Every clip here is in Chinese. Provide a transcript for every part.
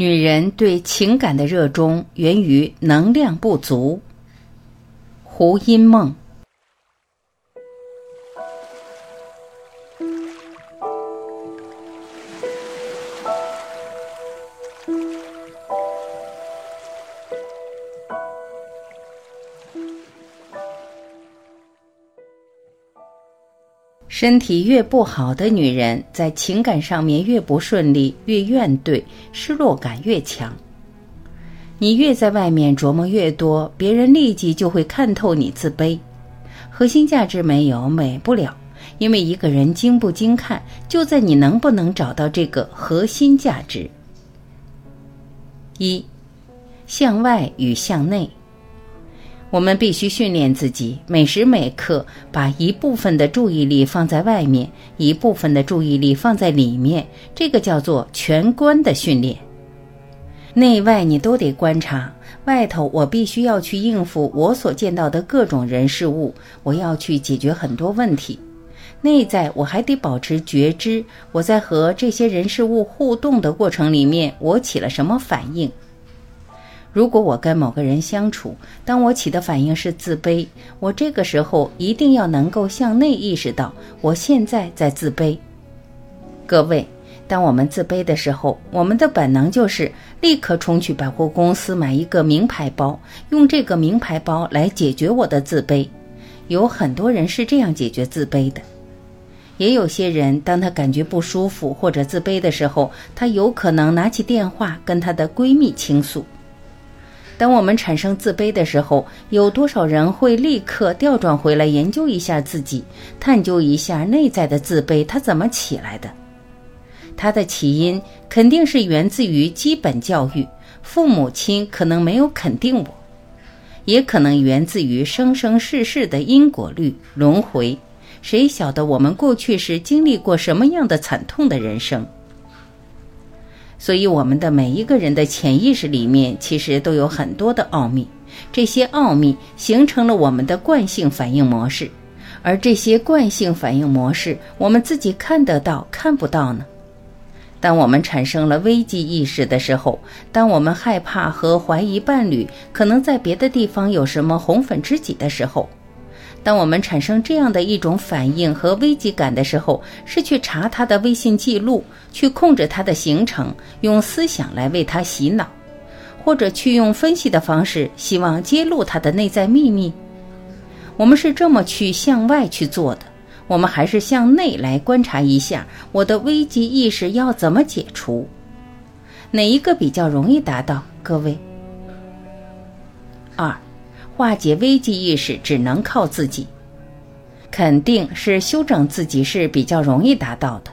女人对情感的热衷源于能量不足。胡因梦。身体越不好的女人，在情感上面越不顺利，越怨怼，失落感越强。你越在外面琢磨越多，别人立即就会看透你自卑，核心价值没有，美不了。因为一个人精不精看，就在你能不能找到这个核心价值。一，向外与向内。我们必须训练自己，每时每刻把一部分的注意力放在外面，一部分的注意力放在里面。这个叫做全观的训练。内外你都得观察。外头我必须要去应付我所见到的各种人事物，我要去解决很多问题。内在我还得保持觉知，我在和这些人事物互动的过程里面，我起了什么反应。如果我跟某个人相处，当我起的反应是自卑，我这个时候一定要能够向内意识到，我现在在自卑。各位，当我们自卑的时候，我们的本能就是立刻冲去百货公司买一个名牌包，用这个名牌包来解决我的自卑。有很多人是这样解决自卑的，也有些人，当他感觉不舒服或者自卑的时候，他有可能拿起电话跟他的闺蜜倾诉。当我们产生自卑的时候，有多少人会立刻调转回来研究一下自己，探究一下内在的自卑它怎么起来的？它的起因肯定是源自于基本教育，父母亲可能没有肯定我，也可能源自于生生世世的因果律轮回。谁晓得我们过去是经历过什么样的惨痛的人生？所以，我们的每一个人的潜意识里面，其实都有很多的奥秘。这些奥秘形成了我们的惯性反应模式，而这些惯性反应模式，我们自己看得到，看不到呢？当我们产生了危机意识的时候，当我们害怕和怀疑伴侣可能在别的地方有什么红粉知己的时候。当我们产生这样的一种反应和危机感的时候，是去查他的微信记录，去控制他的行程，用思想来为他洗脑，或者去用分析的方式，希望揭露他的内在秘密。我们是这么去向外去做的，我们还是向内来观察一下我的危机意识要怎么解除？哪一个比较容易达到？各位，二。化解危机意识只能靠自己，肯定是修正自己是比较容易达到的。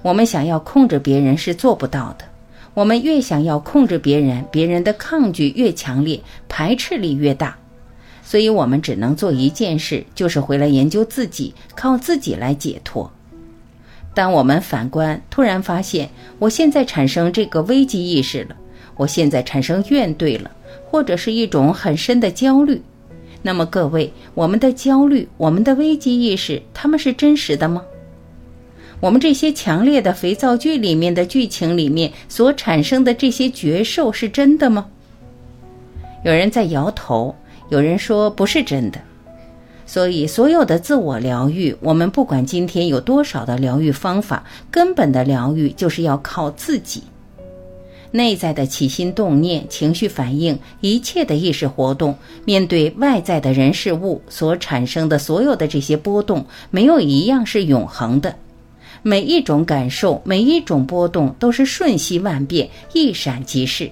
我们想要控制别人是做不到的。我们越想要控制别人，别人的抗拒越强烈，排斥力越大。所以我们只能做一件事，就是回来研究自己，靠自己来解脱。当我们反观，突然发现，我现在产生这个危机意识了，我现在产生怨怼了。或者是一种很深的焦虑，那么各位，我们的焦虑、我们的危机意识，他们是真实的吗？我们这些强烈的肥皂剧里面的剧情里面所产生的这些绝受是真的吗？有人在摇头，有人说不是真的。所以，所有的自我疗愈，我们不管今天有多少的疗愈方法，根本的疗愈就是要靠自己。内在的起心动念、情绪反应，一切的意识活动，面对外在的人事物所产生的所有的这些波动，没有一样是永恒的。每一种感受，每一种波动，都是瞬息万变、一闪即逝。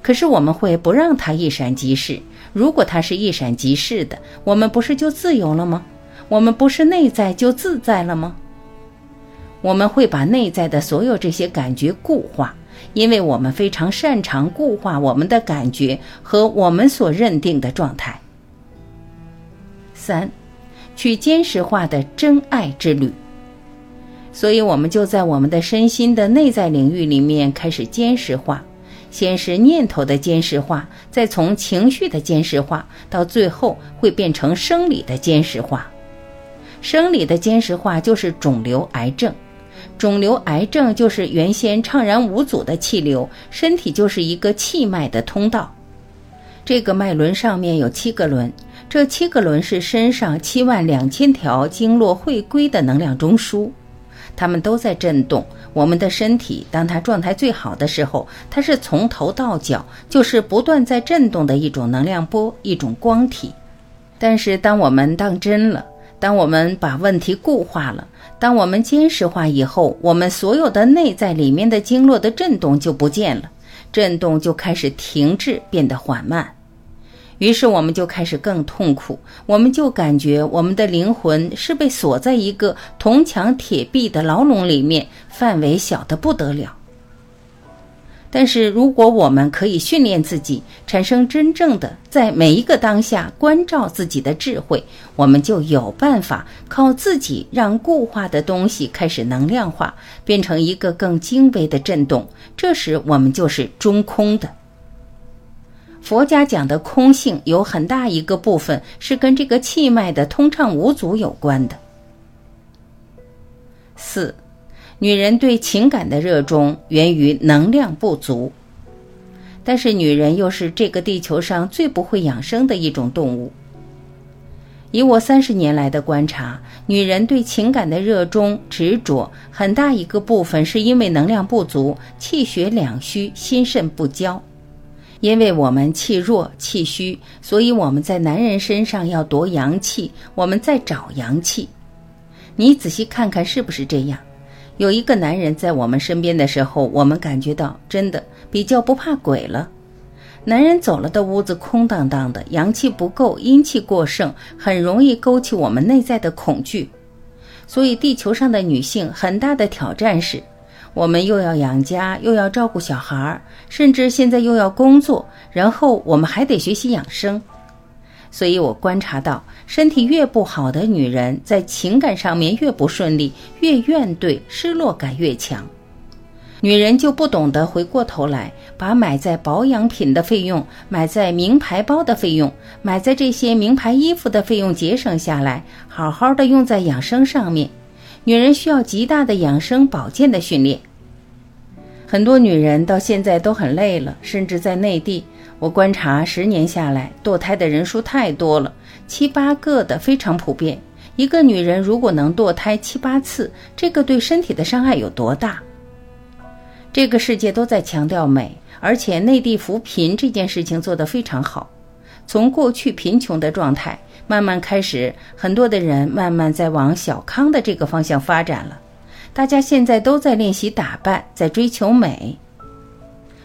可是我们会不让它一闪即逝？如果它是一闪即逝的，我们不是就自由了吗？我们不是内在就自在了吗？我们会把内在的所有这些感觉固化。因为我们非常擅长固化我们的感觉和我们所认定的状态。三，去坚实化的真爱之旅。所以，我们就在我们的身心的内在领域里面开始坚实化，先是念头的坚实化，再从情绪的坚实化，到最后会变成生理的坚实化。生理的坚实化就是肿瘤、癌症。肿瘤、癌症就是原先畅然无阻的气流，身体就是一个气脉的通道。这个脉轮上面有七个轮，这七个轮是身上七万两千条经络汇归的能量中枢，它们都在震动。我们的身体，当它状态最好的时候，它是从头到脚就是不断在震动的一种能量波，一种光体。但是，当我们当真了，当我们把问题固化了，当我们坚实化以后，我们所有的内在里面的经络的震动就不见了，震动就开始停滞，变得缓慢。于是我们就开始更痛苦，我们就感觉我们的灵魂是被锁在一个铜墙铁壁的牢笼里面，范围小得不得了。但是如果我们可以训练自己，产生真正的在每一个当下关照自己的智慧，我们就有办法靠自己让固化的东西开始能量化，变成一个更精微的震动。这时我们就是中空的。佛家讲的空性有很大一个部分是跟这个气脉的通畅无阻有关的。四，女人对情感的热衷源于能量不足，但是女人又是这个地球上最不会养生的一种动物。以我三十年来的观察，女人对情感的热衷执着，很大一个部分是因为能量不足，气血两虚，心肾不交。因为我们气弱气虚，所以我们在男人身上要夺阳气，我们在找阳气。你仔细看看是不是这样？有一个男人在我们身边的时候，我们感觉到真的比较不怕鬼了。男人走了的屋子空荡荡的，阳气不够，阴气过盛，很容易勾起我们内在的恐惧。所以地球上的女性很大的挑战是。我们又要养家，又要照顾小孩，甚至现在又要工作，然后我们还得学习养生。所以我观察到，身体越不好的女人，在情感上面越不顺利，越怨怼，失落感越强。女人就不懂得回过头来，把买在保养品的费用、买在名牌包的费用、买在这些名牌衣服的费用节省下来，好好的用在养生上面。女人需要极大的养生保健的训练。很多女人到现在都很累了，甚至在内地，我观察十年下来，堕胎的人数太多了，七八个的非常普遍。一个女人如果能堕胎七八次，这个对身体的伤害有多大？这个世界都在强调美，而且内地扶贫这件事情做得非常好，从过去贫穷的状态。慢慢开始，很多的人慢慢在往小康的这个方向发展了。大家现在都在练习打扮，在追求美。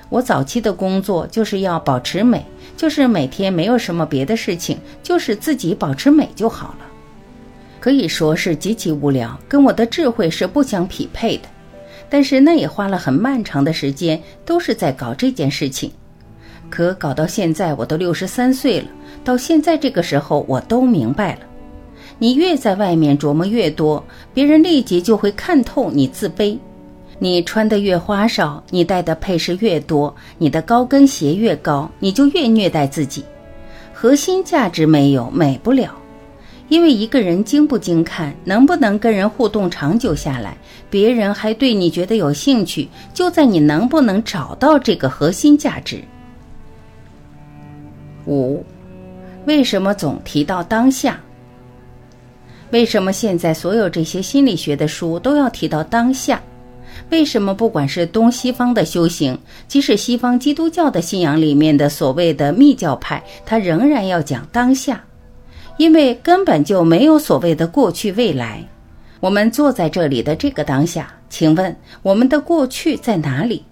我早期的工作就是要保持美，就是每天没有什么别的事情，就是自己保持美就好了。可以说是极其无聊，跟我的智慧是不相匹配的。但是那也花了很漫长的时间，都是在搞这件事情。可搞到现在，我都六十三岁了。到现在这个时候，我都明白了。你越在外面琢磨越多，别人立即就会看透你自卑。你穿的越花哨，你戴的配饰越多，你的高跟鞋越高，你就越虐待自己。核心价值没有，美不了。因为一个人精不精看，能不能跟人互动长久下来，别人还对你觉得有兴趣，就在你能不能找到这个核心价值。五。为什么总提到当下？为什么现在所有这些心理学的书都要提到当下？为什么不管是东西方的修行，即使西方基督教的信仰里面的所谓的密教派，他仍然要讲当下？因为根本就没有所谓的过去未来。我们坐在这里的这个当下，请问我们的过去在哪里？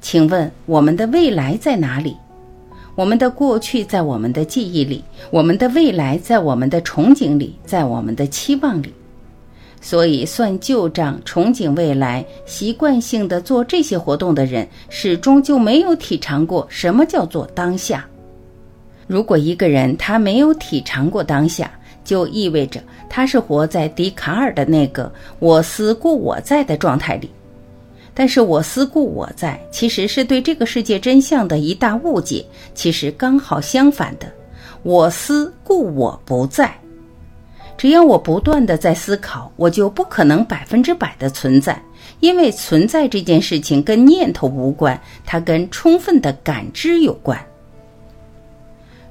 请问我们的未来在哪里？我们的过去在我们的记忆里，我们的未来在我们的憧憬里，在我们的期望里。所以算旧账、憧憬未来、习惯性的做这些活动的人，始终就没有体尝过什么叫做当下。如果一个人他没有体尝过当下，就意味着他是活在笛卡尔的那个“我思故我在”的状态里。但是我思故我在，其实是对这个世界真相的一大误解。其实刚好相反的，我思故我不在。只要我不断的在思考，我就不可能百分之百的存在，因为存在这件事情跟念头无关，它跟充分的感知有关。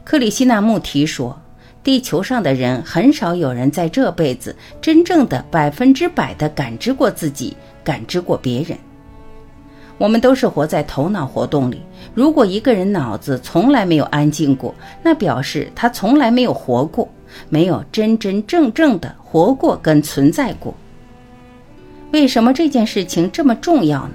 克里希那穆提说。地球上的人很少有人在这辈子真正的百分之百的感知过自己，感知过别人。我们都是活在头脑活动里。如果一个人脑子从来没有安静过，那表示他从来没有活过，没有真真正正的活过跟存在过。为什么这件事情这么重要呢？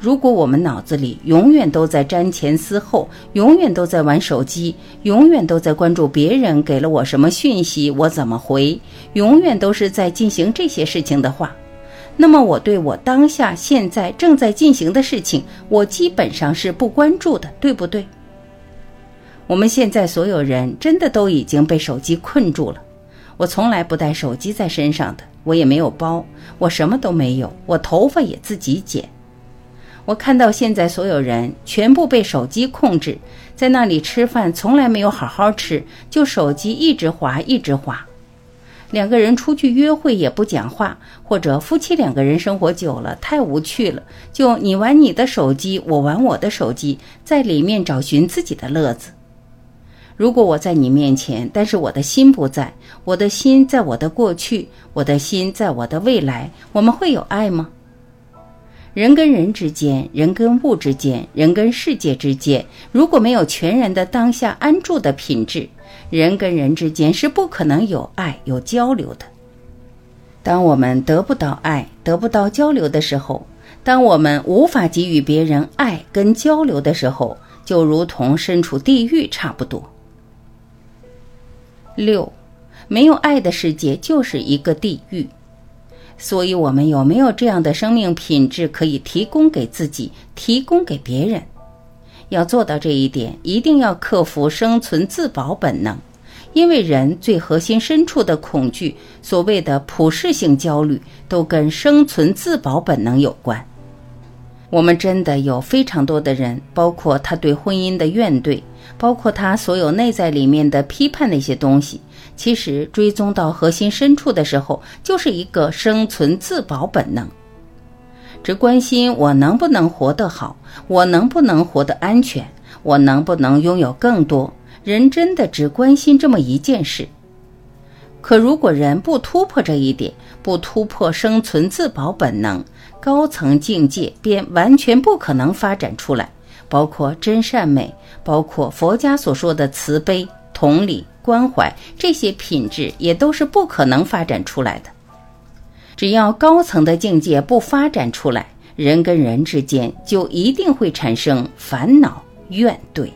如果我们脑子里永远都在瞻前思后，永远都在玩手机，永远都在关注别人给了我什么讯息，我怎么回，永远都是在进行这些事情的话，那么我对我当下现在正在进行的事情，我基本上是不关注的，对不对？我们现在所有人真的都已经被手机困住了。我从来不带手机在身上的，我也没有包，我什么都没有，我头发也自己剪。我看到现在所有人全部被手机控制，在那里吃饭从来没有好好吃，就手机一直滑一直滑。两个人出去约会也不讲话，或者夫妻两个人生活久了太无趣了，就你玩你的手机，我玩我的手机，在里面找寻自己的乐子。如果我在你面前，但是我的心不在，我的心在我的过去，我的心在我的未来，我们会有爱吗？人跟人之间，人跟物之间，人跟世界之间，如果没有全然的当下安住的品质，人跟人之间是不可能有爱、有交流的。当我们得不到爱、得不到交流的时候，当我们无法给予别人爱跟交流的时候，就如同身处地狱差不多。六，没有爱的世界就是一个地狱。所以，我们有没有这样的生命品质可以提供给自己，提供给别人？要做到这一点，一定要克服生存自保本能，因为人最核心深处的恐惧，所谓的普适性焦虑，都跟生存自保本能有关。我们真的有非常多的人，包括他对婚姻的怨怼，包括他所有内在里面的批判那些东西。其实追踪到核心深处的时候，就是一个生存自保本能，只关心我能不能活得好，我能不能活得安全，我能不能拥有更多。人真的只关心这么一件事。可如果人不突破这一点，不突破生存自保本能，高层境界便完全不可能发展出来，包括真善美，包括佛家所说的慈悲、同理。关怀这些品质也都是不可能发展出来的。只要高层的境界不发展出来，人跟人之间就一定会产生烦恼怨怼。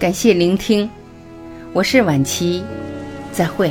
感谢聆听，我是晚琪，再会。